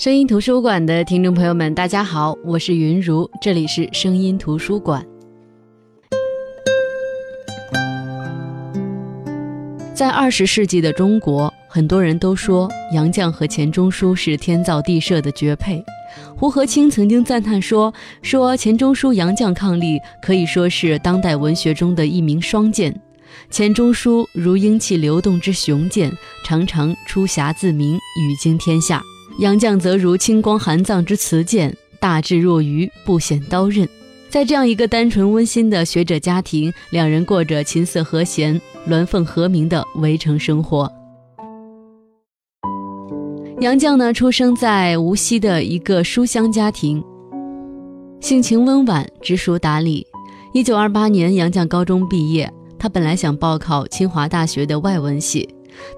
声音图书馆的听众朋友们，大家好，我是云如，这里是声音图书馆。在二十世纪的中国，很多人都说杨绛和钱钟书是天造地设的绝配。胡和清曾经赞叹说：“说钱钟书、杨绛伉俪，可以说是当代文学中的一名双剑。钱钟书如英气流动之雄剑，常常出匣自鸣，语惊天下。”杨绛则如清光含藏之瓷剑，大智若愚，不显刀刃。在这样一个单纯温馨的学者家庭，两人过着琴瑟和弦、鸾凤和鸣的围城生活。杨绛呢，出生在无锡的一个书香家庭，性情温婉，知书达理。一九二八年，杨绛高中毕业，他本来想报考清华大学的外文系，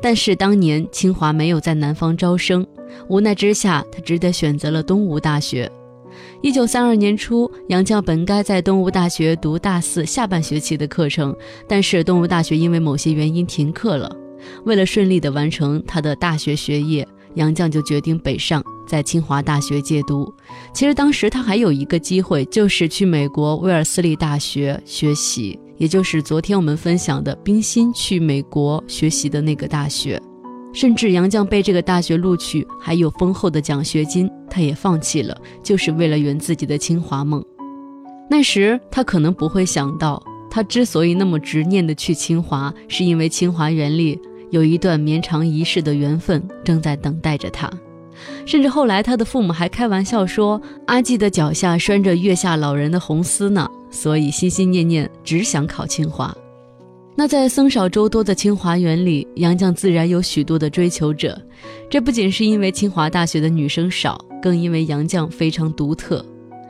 但是当年清华没有在南方招生。无奈之下，他只得选择了东吴大学。一九三二年初，杨绛本该在东吴大学读大四下半学期的课程，但是东吴大学因为某些原因停课了。为了顺利地完成他的大学学业，杨绛就决定北上，在清华大学借读。其实当时他还有一个机会，就是去美国威尔斯利大学学习，也就是昨天我们分享的冰心去美国学习的那个大学。甚至杨绛被这个大学录取，还有丰厚的奖学金，他也放弃了，就是为了圆自己的清华梦。那时他可能不会想到，他之所以那么执念的去清华，是因为清华园里有一段绵长一世的缘分正在等待着他。甚至后来他的父母还开玩笑说，阿季的脚下拴着月下老人的红丝呢，所以心心念念只想考清华。那在僧少粥多的清华园里，杨绛自然有许多的追求者。这不仅是因为清华大学的女生少，更因为杨绛非常独特。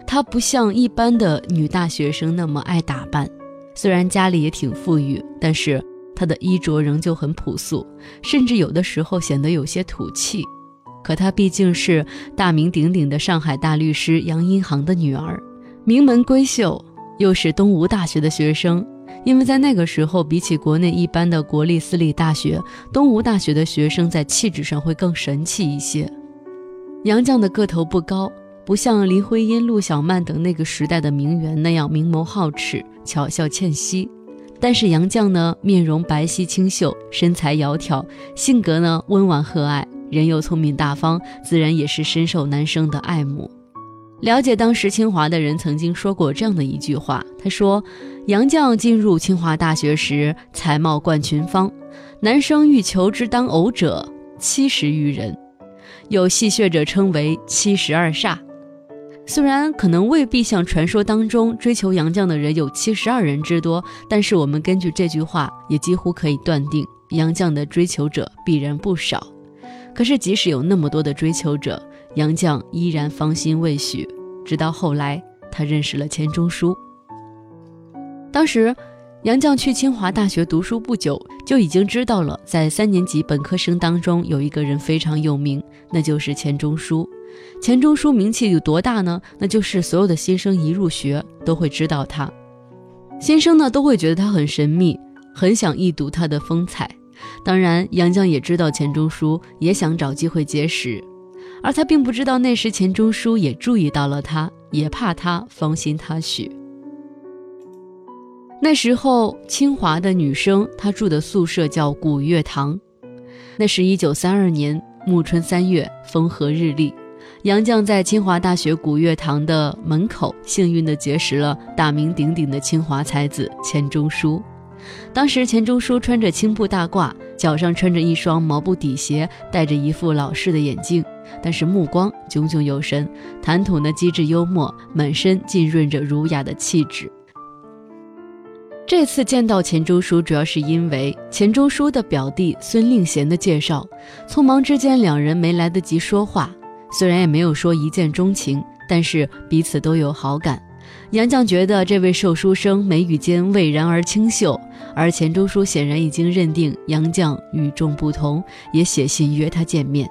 她不像一般的女大学生那么爱打扮，虽然家里也挺富裕，但是她的衣着仍旧很朴素，甚至有的时候显得有些土气。可她毕竟是大名鼎鼎的上海大律师杨荫杭的女儿，名门闺秀，又是东吴大学的学生。因为在那个时候，比起国内一般的国立私立大学，东吴大学的学生在气质上会更神气一些。杨绛的个头不高，不像林徽因、陆小曼等那个时代的名媛那样明眸皓齿、巧笑倩兮。但是杨绛呢，面容白皙清秀，身材窈窕，性格呢温婉和蔼，人又聪明大方，自然也是深受男生的爱慕。了解当时清华的人曾经说过这样的一句话，他说。杨绛进入清华大学时，才貌冠群芳，男生欲求之当偶者七十余人，有戏谑者称为“七十二煞”。虽然可能未必像传说当中追求杨绛的人有七十二人之多，但是我们根据这句话，也几乎可以断定杨绛的追求者必然不少。可是即使有那么多的追求者，杨绛依然芳心未许。直到后来，他认识了钱钟书。当时，杨绛去清华大学读书不久，就已经知道了，在三年级本科生当中有一个人非常有名，那就是钱钟书。钱钟书名气有多大呢？那就是所有的新生一入学都会知道他，新生呢都会觉得他很神秘，很想一睹他的风采。当然，杨绛也知道钱钟书，也想找机会结识，而他并不知道那时钱钟书也注意到了他，也怕他芳心他许。那时候，清华的女生她住的宿舍叫古月堂。那是一九三二年暮春三月，风和日丽。杨绛在清华大学古月堂的门口，幸运地结识了大名鼎鼎的清华才子钱钟书。当时，钱钟书穿着青布大褂，脚上穿着一双毛布底鞋，戴着一副老式的眼镜，但是目光炯炯有神，谈吐呢机智幽默，满身浸润着儒雅的气质。这次见到钱钟书，主要是因为钱钟书的表弟孙令贤的介绍。匆忙之间，两人没来得及说话，虽然也没有说一见钟情，但是彼此都有好感。杨绛觉得这位瘦书生眉宇间蔚然而清秀，而钱钟书显然已经认定杨绛与众不同，也写信约他见面。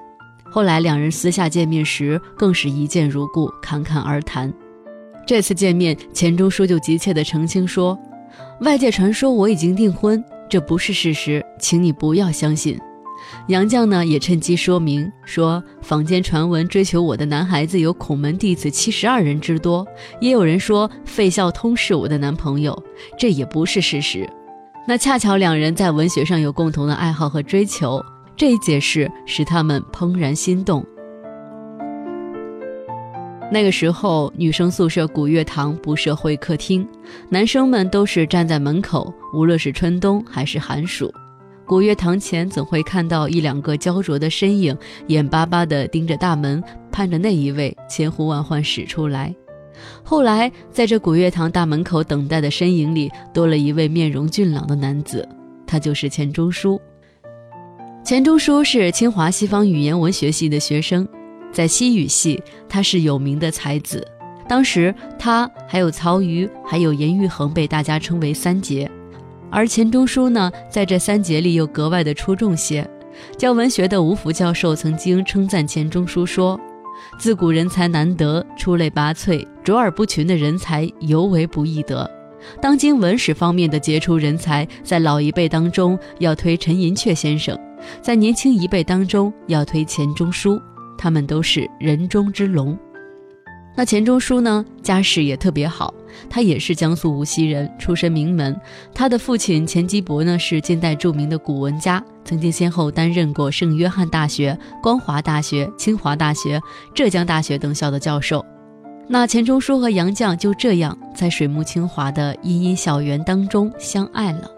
后来两人私下见面时，更是一见如故，侃侃而谈。这次见面，钱钟书就急切地澄清说。外界传说我已经订婚，这不是事实，请你不要相信。杨绛呢也趁机说明说，坊间传闻追求我的男孩子有孔门弟子七十二人之多，也有人说费孝通是我的男朋友，这也不是事实。那恰巧两人在文学上有共同的爱好和追求，这一解释使他们怦然心动。那个时候，女生宿舍古月堂不设会客厅，男生们都是站在门口，无论是春冬还是寒暑。古月堂前总会看到一两个焦灼的身影，眼巴巴地盯着大门，盼着那一位千呼万唤使出来。后来，在这古月堂大门口等待的身影里，多了一位面容俊朗的男子，他就是钱钟书。钱钟书是清华西方语言文学系的学生，在西语系，他是有名的才子。当时，他还有曹禺，还有严玉衡，被大家称为三杰。而钱钟书呢，在这三杰里又格外的出众些。教文学的吴福教授曾经称赞钱钟书说：“自古人才难得，出类拔萃、卓尔不群的人才尤为不易得。当今文史方面的杰出人才，在老一辈当中要推陈寅恪先生，在年轻一辈当中要推钱钟书，他们都是人中之龙。”那钱钟书呢，家世也特别好。他也是江苏无锡人，出身名门。他的父亲钱基博呢，是近代著名的古文家，曾经先后担任过圣约翰大学、光华大学、清华大学、浙江大学等校的教授。那钱钟书和杨绛就这样在水木清华的茵茵校园当中相爱了。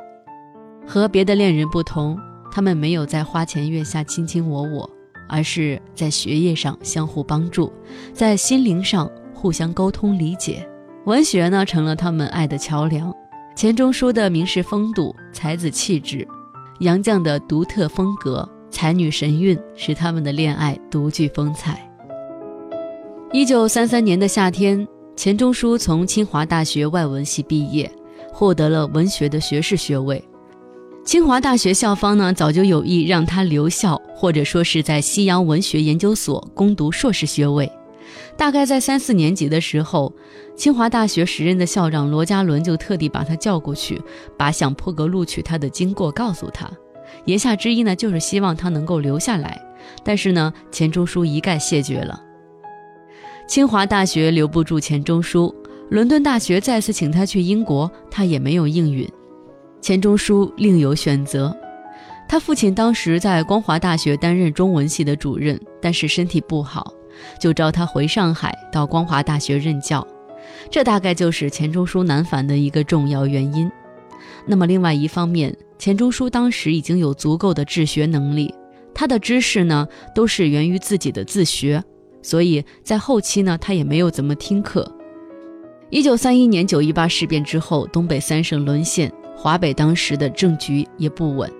和别的恋人不同，他们没有在花前月下卿卿我我，而是在学业上相互帮助，在心灵上互相沟通理解。文学呢，成了他们爱的桥梁。钱钟书的名士风度、才子气质，杨绛的独特风格、才女神韵，使他们的恋爱独具风采。一九三三年的夏天，钱钟书从清华大学外文系毕业，获得了文学的学士学位。清华大学校方呢，早就有意让他留校，或者说是在西洋文学研究所攻读硕士学位。大概在三四年级的时候，清华大学时任的校长罗家伦就特地把他叫过去，把想破格录取他的经过告诉他。言下之意呢，就是希望他能够留下来。但是呢，钱钟书一概谢绝了。清华大学留不住钱钟书，伦敦大学再次请他去英国，他也没有应允。钱钟书另有选择。他父亲当时在光华大学担任中文系的主任，但是身体不好。就召他回上海到光华大学任教，这大概就是钱钟书南返的一个重要原因。那么，另外一方面，钱钟书当时已经有足够的治学能力，他的知识呢都是源于自己的自学，所以在后期呢他也没有怎么听课。一九三一年九一八事变之后，东北三省沦陷，华北当时的政局也不稳。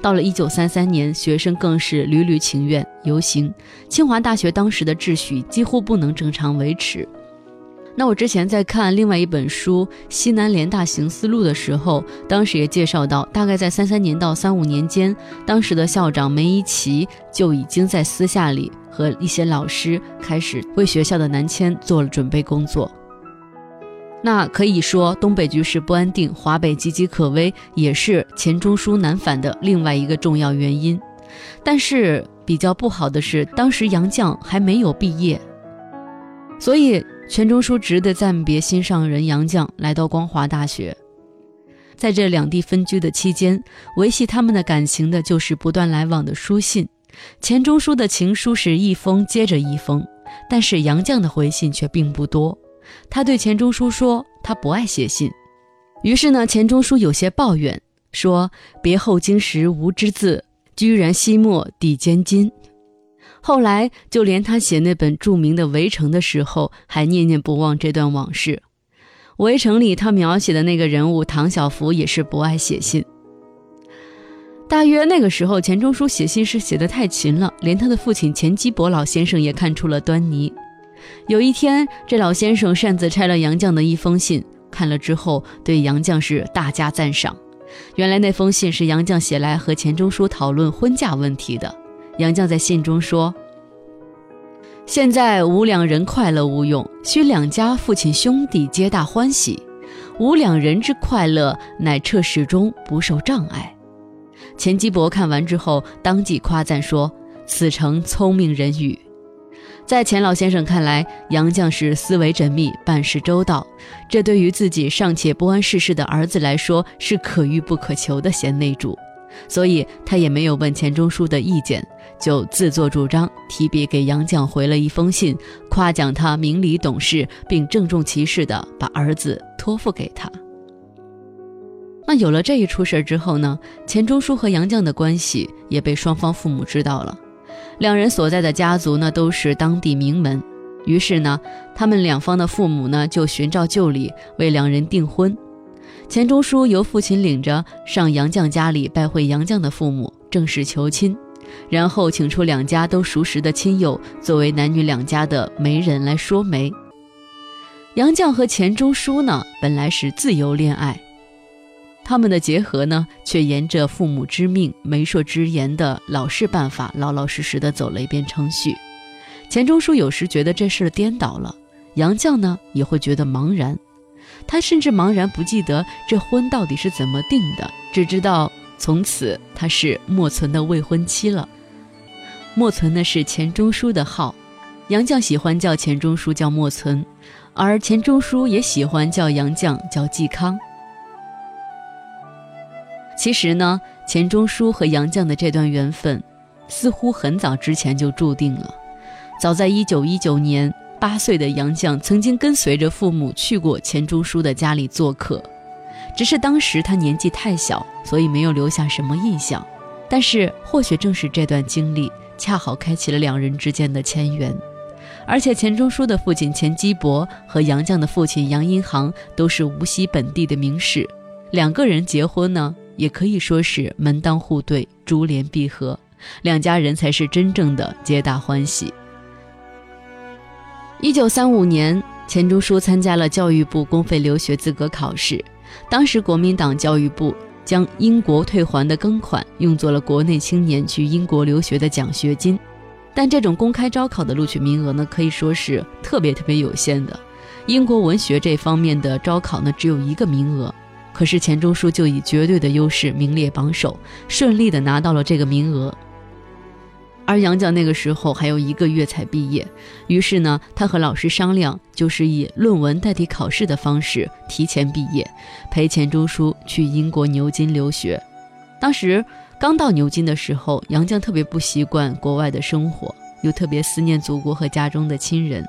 到了一九三三年，学生更是屡屡请愿游行，清华大学当时的秩序几乎不能正常维持。那我之前在看另外一本书《西南联大行思路》的时候，当时也介绍到，大概在三三年到三五年间，当时的校长梅贻琦就已经在私下里和一些老师开始为学校的南迁做了准备工作。那可以说，东北局势不安定，华北岌岌可危，也是钱钟书南返的另外一个重要原因。但是比较不好的是，当时杨绛还没有毕业，所以钱钟书只得暂别心上人杨绛，来到光华大学。在这两地分居的期间，维系他们的感情的就是不断来往的书信。钱钟书的情书是一封接着一封，但是杨绛的回信却并不多。他对钱钟书说：“他不爱写信。”于是呢，钱钟书有些抱怨说：“别后经时无之字，居然惜墨抵坚金。”后来就连他写那本著名的《围城》的时候，还念念不忘这段往事。《围城》里他描写的那个人物唐晓芙也是不爱写信。大约那个时候，钱钟书写信是写得太勤了，连他的父亲钱基博老先生也看出了端倪。有一天，这老先生擅自拆了杨绛的一封信，看了之后对杨绛是大加赞赏。原来那封信是杨绛写来和钱钟书讨论婚嫁问题的。杨绛在信中说：“现在吾两人快乐无用，须两家父亲兄弟皆大欢喜。吾两人之快乐，乃彻始终不受障碍。钱基博看完之后，当即夸赞说：“此诚聪明人语。”在钱老先生看来，杨绛是思维缜密、办事周到，这对于自己尚且不谙世事的儿子来说是可遇不可求的贤内助，所以他也没有问钱钟书的意见，就自作主张提笔给杨绛回了一封信，夸奖他明理懂事，并郑重其事地把儿子托付给他。那有了这一出事之后呢，钱钟书和杨绛的关系也被双方父母知道了。两人所在的家族呢，都是当地名门，于是呢，他们两方的父母呢，就寻照旧礼为两人订婚。钱钟书由父亲领着上杨绛家里拜会杨绛的父母，正式求亲，然后请出两家都熟识的亲友作为男女两家的媒人来说媒。杨绛和钱钟书呢，本来是自由恋爱。他们的结合呢，却沿着父母之命、媒妁之言的老式办法，老老实实的走了一遍程序。钱钟书有时觉得这事儿颠倒了，杨绛呢也会觉得茫然。他甚至茫然不记得这婚到底是怎么定的，只知道从此他是莫存的未婚妻了。莫存呢是钱钟书的号，杨绛喜欢叫钱钟书叫莫存，而钱钟书也喜欢叫杨绛叫嵇康。其实呢，钱钟书和杨绛的这段缘分，似乎很早之前就注定了。早在一九一九年，八岁的杨绛曾经跟随着父母去过钱钟书的家里做客，只是当时他年纪太小，所以没有留下什么印象。但是或许正是这段经历，恰好开启了两人之间的牵缘。而且钱钟书的父亲钱基博和杨绛的父亲杨荫杭都是无锡本地的名士，两个人结婚呢。也可以说是门当户对、珠联璧合，两家人才是真正的皆大欢喜。一九三五年，钱钟书参加了教育部公费留学资格考试，当时国民党教育部将英国退还的庚款用作了国内青年去英国留学的奖学金，但这种公开招考的录取名额呢，可以说是特别特别有限的。英国文学这方面的招考呢，只有一个名额。可是钱钟书就以绝对的优势名列榜首，顺利的拿到了这个名额。而杨绛那个时候还有一个月才毕业，于是呢，他和老师商量，就是以论文代替考试的方式提前毕业，陪钱钟书去英国牛津留学。当时刚到牛津的时候，杨绛特别不习惯国外的生活，又特别思念祖国和家中的亲人，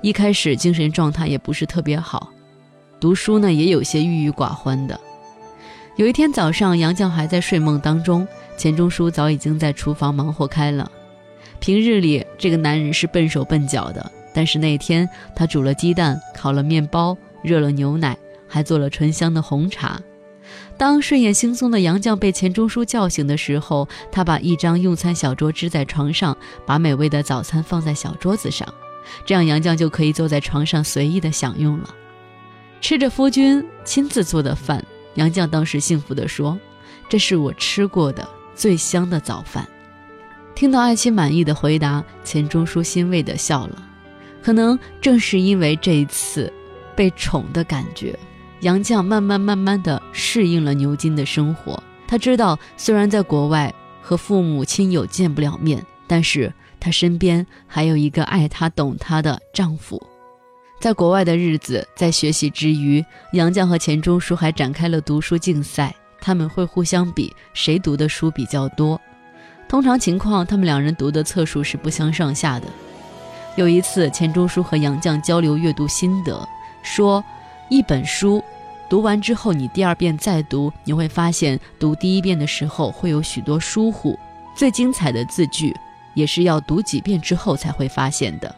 一开始精神状态也不是特别好。读书呢，也有些郁郁寡欢的。有一天早上，杨绛还在睡梦当中，钱钟书早已经在厨房忙活开了。平日里，这个男人是笨手笨脚的，但是那天他煮了鸡蛋，烤了面包，热了牛奶，还做了醇香的红茶。当睡眼惺忪的杨绛被钱钟书叫醒的时候，他把一张用餐小桌支在床上，把美味的早餐放在小桌子上，这样杨绛就可以坐在床上随意的享用了。吃着夫君亲自做的饭，杨绛当时幸福地说：“这是我吃过的最香的早饭。”听到爱妻满意的回答，钱钟书欣慰地笑了。可能正是因为这一次被宠的感觉，杨绛慢慢慢慢地适应了牛津的生活。他知道，虽然在国外和父母亲友见不了面，但是他身边还有一个爱他懂他的丈夫。在国外的日子，在学习之余，杨绛和钱钟书还展开了读书竞赛。他们会互相比谁读的书比较多。通常情况，他们两人读的册数是不相上下的。有一次，钱钟书和杨绛交流阅读心得，说：一本书读完之后，你第二遍再读，你会发现读第一遍的时候会有许多疏忽，最精彩的字句也是要读几遍之后才会发现的。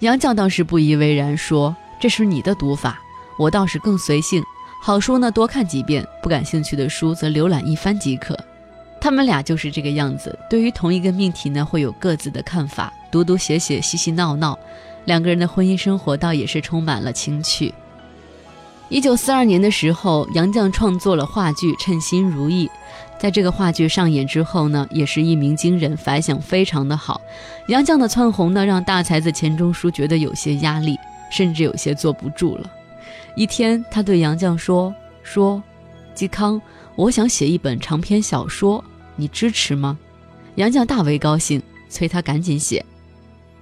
杨绛当时不以为然，说：“这是你的读法，我倒是更随性。好书呢，多看几遍；不感兴趣的书，则浏览一番即可。”他们俩就是这个样子，对于同一个命题呢，会有各自的看法，读读写写，嬉嬉闹闹，两个人的婚姻生活倒也是充满了情趣。一九四二年的时候，杨绛创作了话剧《称心如意》。在这个话剧上演之后呢，也是一鸣惊人，反响非常的好。杨绛的窜红呢，让大才子钱钟书觉得有些压力，甚至有些坐不住了。一天，他对杨绛说：“说，嵇康，我想写一本长篇小说，你支持吗？”杨绛大为高兴，催他赶紧写。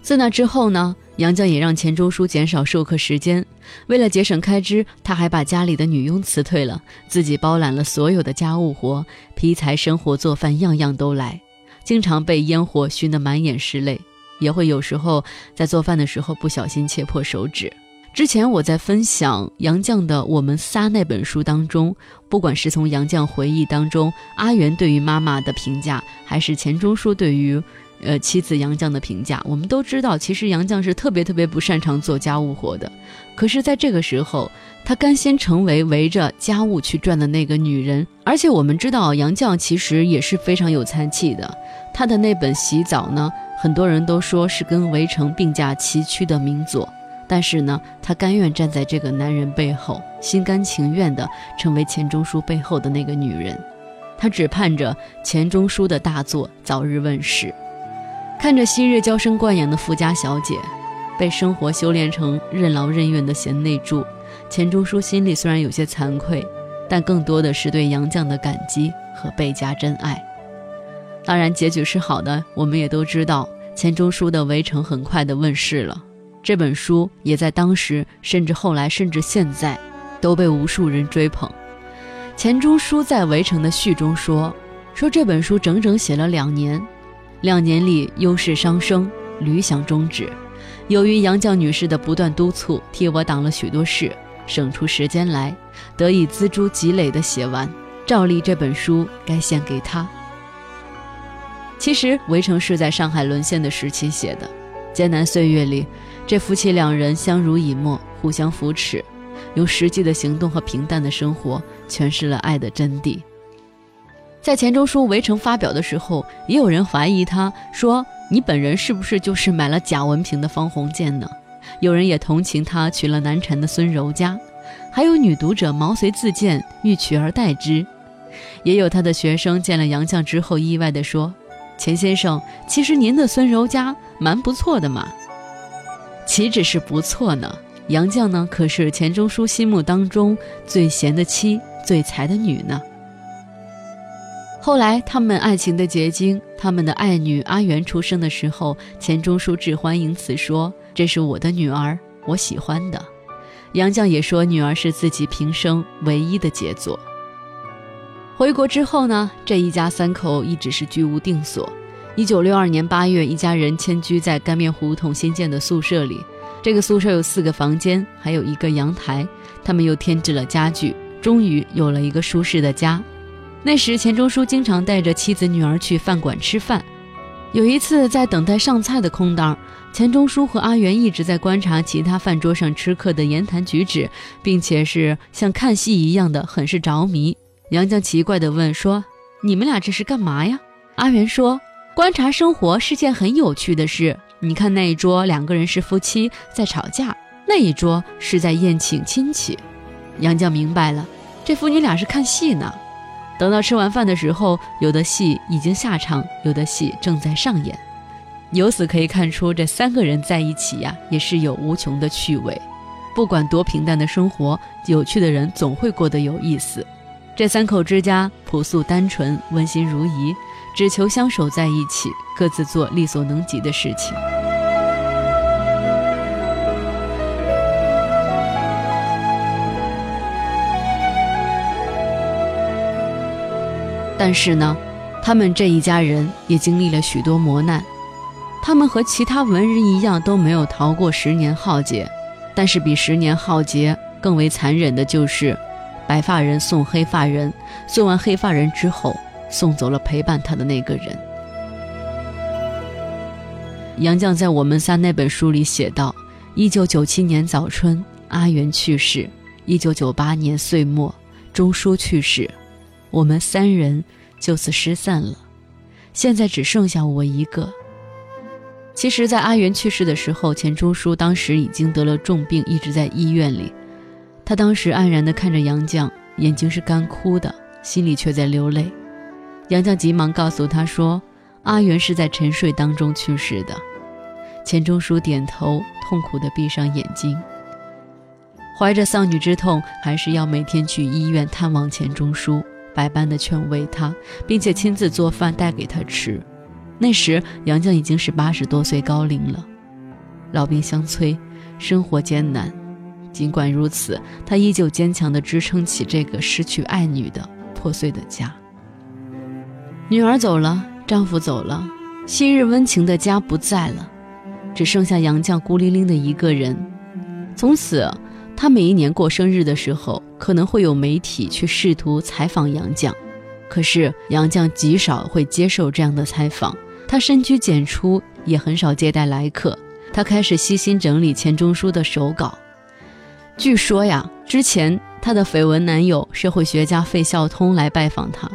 自那之后呢，杨绛也让钱钟书减少授课时间。为了节省开支，他还把家里的女佣辞退了，自己包揽了所有的家务活，劈柴、生火、做饭，样样都来。经常被烟火熏得满眼是泪，也会有时候在做饭的时候不小心切破手指。之前我在分享杨绛的《我们仨》那本书当中，不管是从杨绛回忆当中阿元对于妈妈的评价，还是钱钟书对于。呃，妻子杨绛的评价，我们都知道，其实杨绛是特别特别不擅长做家务活的。可是，在这个时候，她甘心成为围着家务去转的那个女人。而且，我们知道杨绛其实也是非常有才气的。她的那本《洗澡》呢，很多人都说是跟《围城》并驾齐驱的名作。但是呢，她甘愿站在这个男人背后，心甘情愿地成为钱钟书背后的那个女人。她只盼着钱钟书的大作早日问世。看着昔日娇生惯养的富家小姐，被生活修炼成任劳任怨的贤内助，钱钟书心里虽然有些惭愧，但更多的是对杨绛的感激和倍加真爱。当然，结局是好的，我们也都知道，钱钟书的《围城》很快的问世了。这本书也在当时，甚至后来，甚至现在，都被无数人追捧。钱钟书在《围城》的序中说：“说这本书整整写了两年。”两年里，忧事伤生，屡想终止。由于杨绛女士的不断督促，替我挡了许多事，省出时间来，得以锱铢积累的写完。照例这本书该献给她。其实，《围城》是在上海沦陷的时期写的，艰难岁月里，这夫妻两人相濡以沫，互相扶持，用实际的行动和平淡的生活诠释了爱的真谛。在钱钟书《围城》发表的时候，也有人怀疑他，说你本人是不是就是买了假文凭的方鸿渐呢？有人也同情他娶了难产的孙柔嘉，还有女读者毛遂自荐欲取而代之。也有他的学生见了杨绛之后，意外地说：“钱先生，其实您的孙柔嘉蛮不错的嘛。”岂止是不错呢？杨绛呢，可是钱钟书心目当中最贤的妻、最才的女呢。后来，他们爱情的结晶，他们的爱女阿元出生的时候，钱钟书致欢迎词说：“这是我的女儿，我喜欢的。”杨绛也说女儿是自己平生唯一的杰作。回国之后呢，这一家三口一直是居无定所。一九六二年八月，一家人迁居在干面胡同新建的宿舍里。这个宿舍有四个房间，还有一个阳台。他们又添置了家具，终于有了一个舒适的家。那时，钱钟书经常带着妻子、女儿去饭馆吃饭。有一次，在等待上菜的空档，钱钟书和阿元一直在观察其他饭桌上吃客的言谈举止，并且是像看戏一样的，很是着迷。杨绛奇怪地问说：“你们俩这是干嘛呀？”阿元说：“观察生活是件很有趣的事。你看那一桌，两个人是夫妻在吵架；那一桌是在宴请亲戚。”杨绛明白了，这父女俩是看戏呢。等到吃完饭的时候，有的戏已经下场，有的戏正在上演。由此可以看出，这三个人在一起呀，也是有无穷的趣味。不管多平淡的生活，有趣的人总会过得有意思。这三口之家朴素单纯，温馨如仪，只求相守在一起，各自做力所能及的事情。但是呢，他们这一家人也经历了许多磨难。他们和其他文人一样，都没有逃过十年浩劫。但是比十年浩劫更为残忍的就是，白发人送黑发人，送完黑发人之后，送走了陪伴他的那个人。杨绛在《我们仨》那本书里写道：一九九七年早春，阿元去世；一九九八年岁末，钟书去世。我们三人就此失散了，现在只剩下我一个。其实，在阿元去世的时候，钱钟书当时已经得了重病，一直在医院里。他当时黯然地看着杨绛，眼睛是干枯的，心里却在流泪。杨绛急忙告诉他说：“阿元是在沉睡当中去世的。”钱钟书点头，痛苦地闭上眼睛，怀着丧女之痛，还是要每天去医院探望钱钟书。百般的劝慰他，并且亲自做饭带给他吃。那时杨绛已经是八十多岁高龄了，老病相催，生活艰难。尽管如此，他依旧坚强地支撑起这个失去爱女的破碎的家。女儿走了，丈夫走了，昔日温情的家不在了，只剩下杨绛孤零零的一个人。从此，他每一年过生日的时候，可能会有媒体去试图采访杨绛，可是杨绛极少会接受这样的采访。他深居简出，也很少接待来客。他开始悉心整理钱钟书的手稿。据说呀，之前他的绯闻男友社会学家费孝通来拜访他，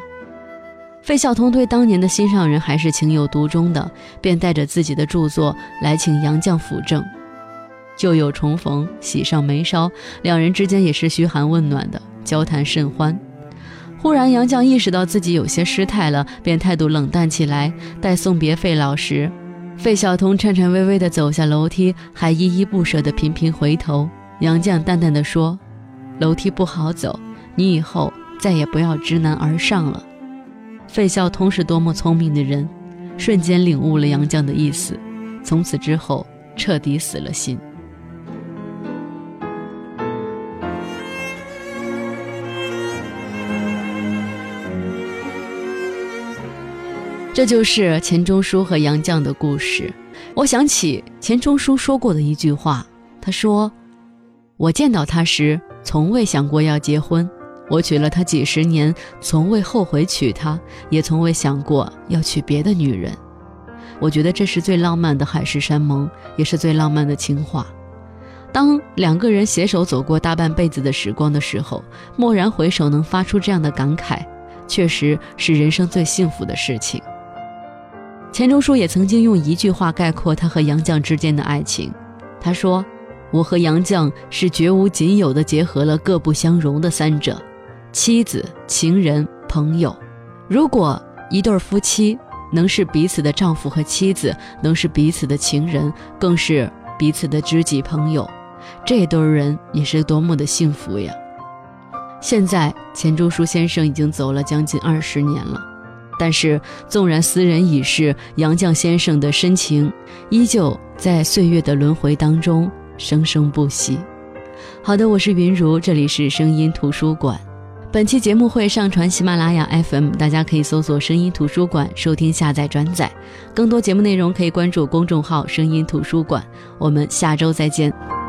费孝通对当年的心上人还是情有独钟的，便带着自己的著作来请杨绛辅政。旧友重逢，喜上眉梢，两人之间也是嘘寒问暖的，交谈甚欢。忽然，杨绛意识到自己有些失态了，便态度冷淡起来。待送别费老时，费孝通颤颤巍巍地走下楼梯，还依依不舍地频频回头。杨绛淡淡地说：“楼梯不好走，你以后再也不要知难而上了。”费孝通是多么聪明的人，瞬间领悟了杨绛的意思，从此之后彻底死了心。这就是钱钟书和杨绛的故事。我想起钱钟书说过的一句话，他说：“我见到他时，从未想过要结婚。我娶了她几十年，从未后悔娶她，也从未想过要娶别的女人。我觉得这是最浪漫的海誓山盟，也是最浪漫的情话。当两个人携手走过大半辈子的时光的时候，蓦然回首，能发出这样的感慨，确实是人生最幸福的事情。”钱钟书也曾经用一句话概括他和杨绛之间的爱情，他说：“我和杨绛是绝无仅有的结合了各不相容的三者，妻子、情人、朋友。如果一对夫妻能是彼此的丈夫和妻子，能是彼此的情人，更是彼此的知己朋友，这对人也是多么的幸福呀！”现在，钱钟书先生已经走了将近二十年了。但是，纵然斯人已逝，杨绛先生的深情依旧在岁月的轮回当中生生不息。好的，我是云如，这里是声音图书馆。本期节目会上传喜马拉雅 FM，大家可以搜索“声音图书馆”收听、下载、转载。更多节目内容可以关注公众号“声音图书馆”。我们下周再见。